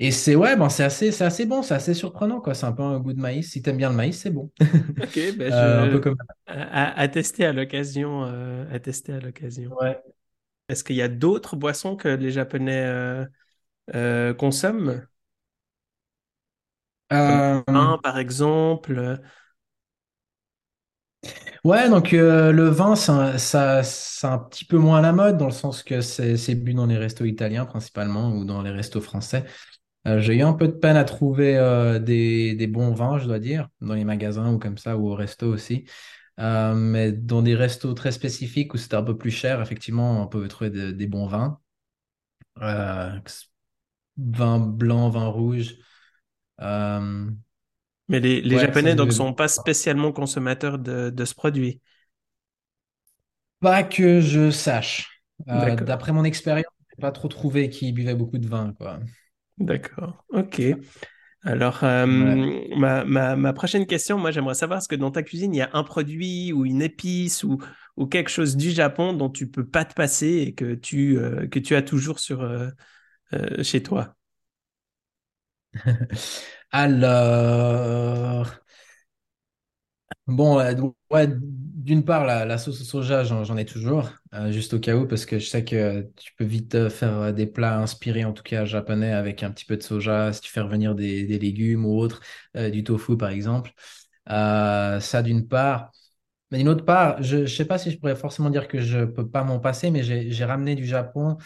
Speaker 2: et c'est ouais, ben, c'est assez, c'est assez bon, c'est assez surprenant, quoi. C'est un peu un goût de maïs. Si t'aimes bien le maïs, c'est bon.
Speaker 1: Ok, ben
Speaker 2: Euh, un peu
Speaker 1: je
Speaker 2: comme.
Speaker 1: à, à- tester à l'occasion, euh, à tester à l'occasion.
Speaker 2: Ouais.
Speaker 1: Est-ce qu'il y a d'autres boissons que les Japonais euh, euh, consomment, vin par exemple?
Speaker 2: ouais, donc euh, le vin, ça, ça, c'est un petit peu moins à la mode, dans le sens que c'est c'est bu dans les restos italiens principalement ou dans les restos français. Euh, j'ai eu un peu de peine à trouver euh, des, des bons vins, je dois dire, dans les magasins ou comme ça, ou au resto aussi. Euh, mais dans des restos très spécifiques où c'était un peu plus cher, effectivement, on peut trouver de- des bons vins. Vin blanc, vin rouge.
Speaker 1: Mais les, les
Speaker 2: ouais, ça
Speaker 1: Japonais donc sont pas spécialement consommateurs de, de ce produit.
Speaker 2: Pas que je sache. Euh, d'après mon expérience, j'ai pas trop trouvé qui buvait beaucoup de vin, quoi.
Speaker 1: D'accord, ok. Alors, euh,
Speaker 2: Ouais.
Speaker 1: ma, ma, ma prochaine question, moi, j'aimerais savoir est-ce que dans ta cuisine, il y a un produit ou une épice ou, ou quelque chose du Japon dont tu peux pas te passer et que tu, euh, que tu as toujours sur, euh, euh, chez toi?
Speaker 2: Alors, bon, euh, ouais, d'une part, la, sauce au soja, j'en, ai toujours, euh, juste au cas où, parce que je sais que tu peux vite euh, faire des plats inspirés, en tout cas japonais, avec un petit peu de soja, si tu fais revenir des, légumes ou autre, euh, du tofu par exemple. Ça d'une part. Mais d'une autre part, je ne sais pas si je pourrais forcément dire que je peux pas m'en passer, mais j'ai ramené du Japon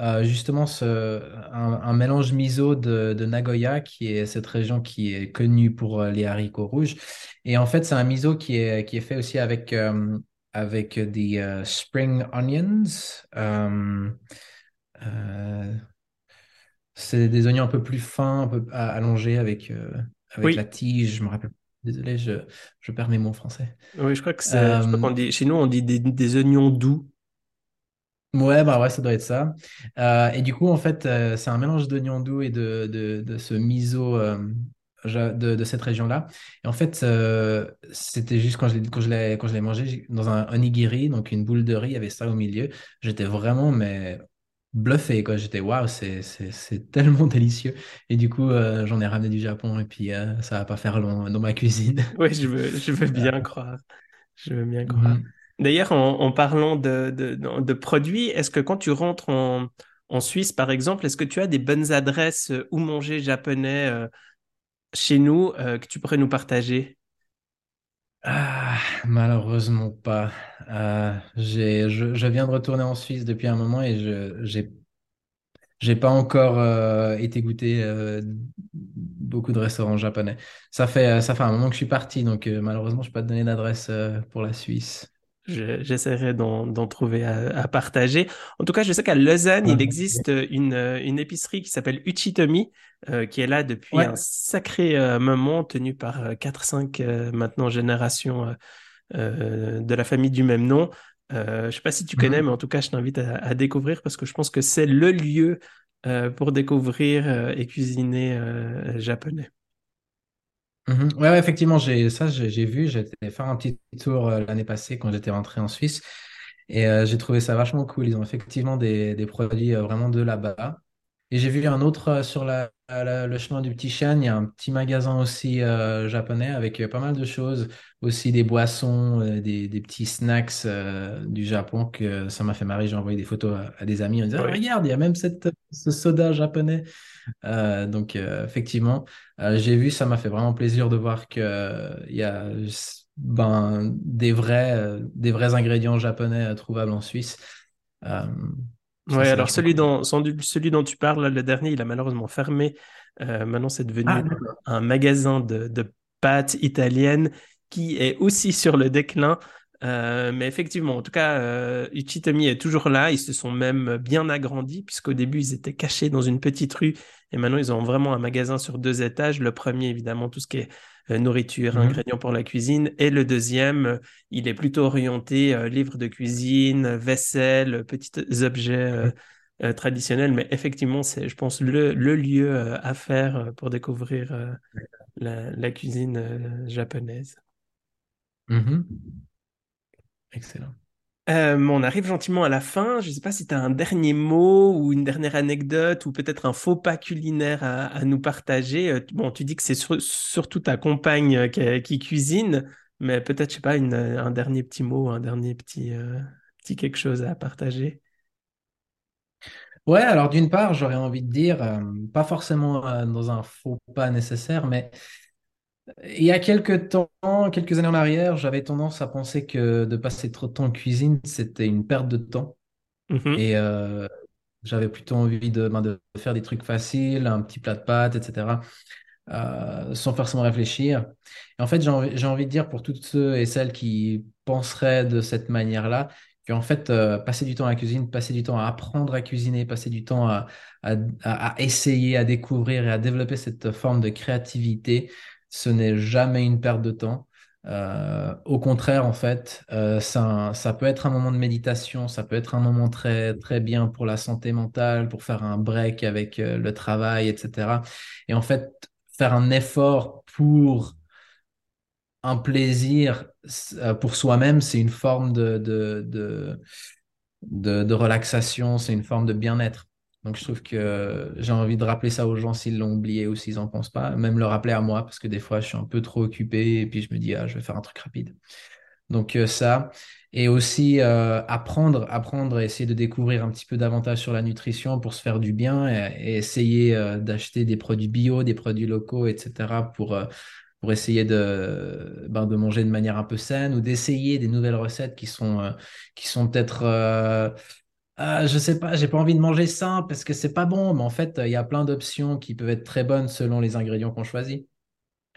Speaker 2: euh, justement ce, un, un mélange miso de, de Nagoya, qui est cette région qui est connue pour euh, les haricots rouges. Et en fait, c'est un miso qui est, qui est fait aussi avec, euh, avec des euh, spring onions. C'est des oignons un peu plus fins, un peu allongés avec, avec la tige. Je me rappelle. Désolé, je, je perds mes mots français.
Speaker 1: oui, je crois que c'est, je crois qu'on dit, chez nous, on dit des, des oignons doux.
Speaker 2: Ouais, bah ouais, ça doit être ça. Euh, et du coup, en fait, euh, c'est un mélange d'oignons doux et de, de, de ce miso euh, ja- de, de cette région-là. Et en fait, euh, c'était juste quand je l'ai, quand je l'ai, quand je l'ai mangé j'ai- dans un onigiri, donc une boule de riz, il y avait ça au milieu. J'étais vraiment, mais bluffé, quoi. J'étais, waouh, c'est, c'est, c'est tellement délicieux. Et du coup, euh, j'en ai ramené du Japon et puis euh, ça va pas faire long dans ma cuisine.
Speaker 1: Oui, je veux, je veux bien croire. Je veux bien croire.
Speaker 2: mhm.
Speaker 1: D'ailleurs, en, parlant de, produits, est-ce que quand tu rentres en, Suisse, par exemple, est-ce que tu as des bonnes adresses euh, où manger japonais euh, chez nous euh, que tu pourrais nous partager?
Speaker 2: Ah, malheureusement pas. Je, viens de retourner en Suisse depuis un moment et je j'ai pas encore été goûter beaucoup de restaurants japonais. Ça fait ça fait un moment que je suis parti, donc malheureusement je peux pas te donner d'adresse pour la Suisse.
Speaker 1: Je- J'essaierai d'en d'en trouver à, à partager. En tout cas, je sais qu'à Lausanne, il existe une, euh, une épicerie qui s'appelle Uchitomi, euh, qui est là depuis un sacré euh, moment, tenue par euh, 4-5 euh, maintenant générations euh, euh, de la famille du même nom. Euh, je ne sais pas si tu connais, mais
Speaker 2: Mhm.
Speaker 1: en tout cas, je t'invite à, à découvrir parce que je pense que c'est le lieu euh, pour découvrir euh, et cuisiner euh, japonais.
Speaker 2: Mhm. Ouais, effectivement, j'ai ça, j'ai j'ai vu. J'étais faire un petit tour euh, l'année passée quand j'étais rentré en Suisse et euh, j'ai trouvé ça vachement cool. Ils ont effectivement des, des produits euh, vraiment de là-bas. Et j'ai vu un autre euh, sur la, la- le chemin du Petit Chêne. Il y a un petit magasin aussi euh, japonais avec euh, pas mal de choses, aussi des boissons, des, des petits snacks euh, du Japon que ça m'a fait marrer. J'ai envoyé des photos à, à des amis en disant, Ah, regarde, il y a même cette, ce soda japonais. Euh, donc, effectivement, j'ai vu, ça m'a fait vraiment plaisir de voir que, euh, il y a ben, des vrais, des vrais ingrédients japonais trouvables en Suisse. C'est
Speaker 1: alors celui dont, celui tu parles, le dernier, il a malheureusement fermé. Euh, maintenant, c'est
Speaker 2: Ah,
Speaker 1: devenu
Speaker 2: d'accord.
Speaker 1: un, un magasin de, de pâtes italiennes qui est aussi sur le déclin. Euh, mais effectivement, en tout cas, euh, Uchitomi est toujours là. Ils se sont même bien agrandis, puisqu'au début, ils étaient cachés dans une petite rue. Et maintenant, ils ont vraiment un magasin sur deux étages. Le premier, évidemment, tout ce qui est euh, nourriture,
Speaker 2: Mhm.
Speaker 1: ingrédients pour la cuisine. Et le deuxième, il est plutôt orienté euh, livres de cuisine, vaisselle, petits objets euh, euh, traditionnels. Mais effectivement, c'est, je pense, le, le lieu euh, à faire euh, pour découvrir euh, la, la cuisine euh, japonaise.
Speaker 2: Mhm. Excellent.
Speaker 1: Euh, on arrive gentiment à la fin. Je ne sais pas si tu as un dernier mot ou une dernière anecdote ou peut-être un faux pas culinaire à, nous partager. Euh, Bon, tu dis que c'est sur- surtout ta compagne euh, qui, cuisine, mais peut-être, je sais pas, un dernier petit mot, un dernier petit, petit quelque chose à partager.
Speaker 2: Ouais, alors d'une part, j'aurais envie de dire, pas forcément dans un faux pas nécessaire, mais il y a quelques temps, quelques années en arrière, j'avais tendance à penser que de passer trop de temps en cuisine, c'était une perte de temps.
Speaker 1: Mhm,
Speaker 2: Et euh, j'avais plutôt envie de, ben, de faire des trucs faciles, un petit plat de pâtes, etc., euh, sans forcément réfléchir. Et en fait, j'ai envie, de dire pour toutes ceux et celles qui penseraient de cette manière-là, qu'en fait, euh, passer du temps à la cuisine, passer du temps à apprendre à cuisiner, passer du temps à, à, à- à essayer, à découvrir et à développer cette forme de créativité, ce n'est jamais une perte de temps. Euh, au contraire, en fait, euh, ça, ça peut être un moment de méditation, ça peut être un moment très, très bien pour la santé mentale, pour faire un break avec euh, le travail, etc. Et en fait, faire un effort pour un plaisir pour soi-même, c'est une forme de, de, de, de, relaxation, c'est une forme de bien-être. Donc je trouve que j'ai envie de rappeler ça aux gens s'ils l'ont oublié ou s'ils n'en pensent pas, même le rappeler à moi, parce que des fois je suis un peu trop occupé et puis je me dis, ah, je vais faire un truc rapide. Donc euh, ça, et aussi euh, apprendre, apprendre essayer de découvrir un petit peu davantage sur la nutrition pour se faire du bien et, essayer d'acheter des produits bio, des produits locaux, etc. pour pour essayer de, ben, de manger de manière un peu saine ou d'essayer des nouvelles recettes qui sont, euh, sont peut-être, euh, ah, je sais pas, j'ai pas envie de manger sain parce que c'est pas bon, mais en fait, il y a plein d'options qui peuvent être très bonnes selon les ingrédients qu'on choisit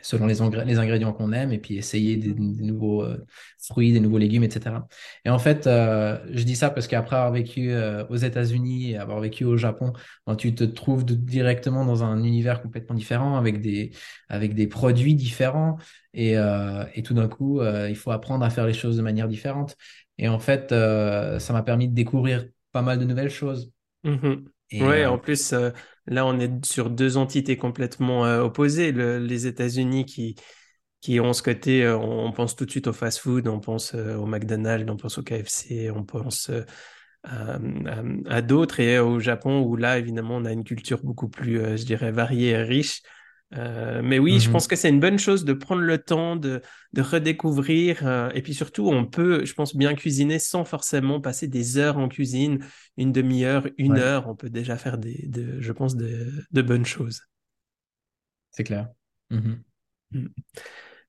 Speaker 2: selon les, ingrédients qu'on aime, et puis essayer des, nouveaux euh, fruits, des nouveaux légumes, etc. Et en fait, euh, je dis ça parce qu'après avoir vécu euh, aux États-Unis et avoir vécu au Japon, tu te trouves directement dans un univers complètement différent, avec des, produits différents, et tout d'un coup, il faut apprendre à faire les choses de manière différente. Et en fait, ça m'a permis de découvrir pas mal de nouvelles choses.
Speaker 1: Mmh oui, en plus, Là, on est sur deux entités complètement euh, opposées. les États-Unis qui, qui ont ce côté, euh, on, pense tout de suite au fast-food, on pense euh, au McDonald's, on pense au KFC, on pense à, d'autres, et au Japon où là, évidemment, on a une culture beaucoup plus, je dirais, variée et riche. Euh, mais oui, je pense mhm. que c'est une bonne chose de prendre le temps de, de redécouvrir. Euh, et puis surtout, on peut, je pense, bien cuisiner sans forcément passer des heures en cuisine, une demi-heure, une heure. On peut déjà faire des, de, je pense, de, de, bonnes choses.
Speaker 2: C'est clair. Mhm.
Speaker 1: Mm.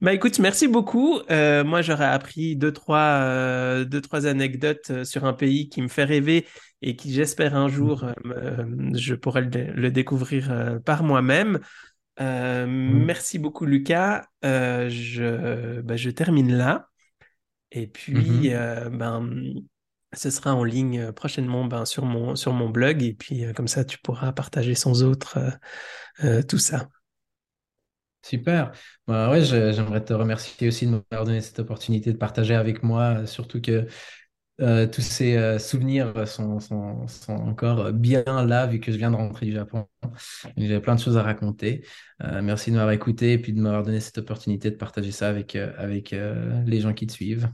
Speaker 1: Bah écoute, merci beaucoup. Euh, moi, j'aurais appris deux trois, deux, trois anecdotes sur un pays qui me fait rêver et qui, j'espère, un jour, mhm. je pourrais le découvrir par moi-même. Euh, mm. Merci beaucoup, Lucas. Euh, je, bah, je termine là. Et puis, mm-hmm. euh, ben, ce sera en ligne prochainement ben, sur, mon, sur mon blog. Et puis, comme ça, tu pourras partager sans autre tout ça.
Speaker 2: Super. Bah, ouais, j'aimerais te remercier aussi de m'avoir donné cette opportunité de partager avec moi, surtout que euh, tous ces euh, souvenirs sont, sont, sont, encore bien là vu que je viens de rentrer du Japon. J'ai plein de choses à raconter. Euh, merci de m'avoir écouté et puis de m'avoir donné cette opportunité de partager ça avec, avec les gens qui te suivent.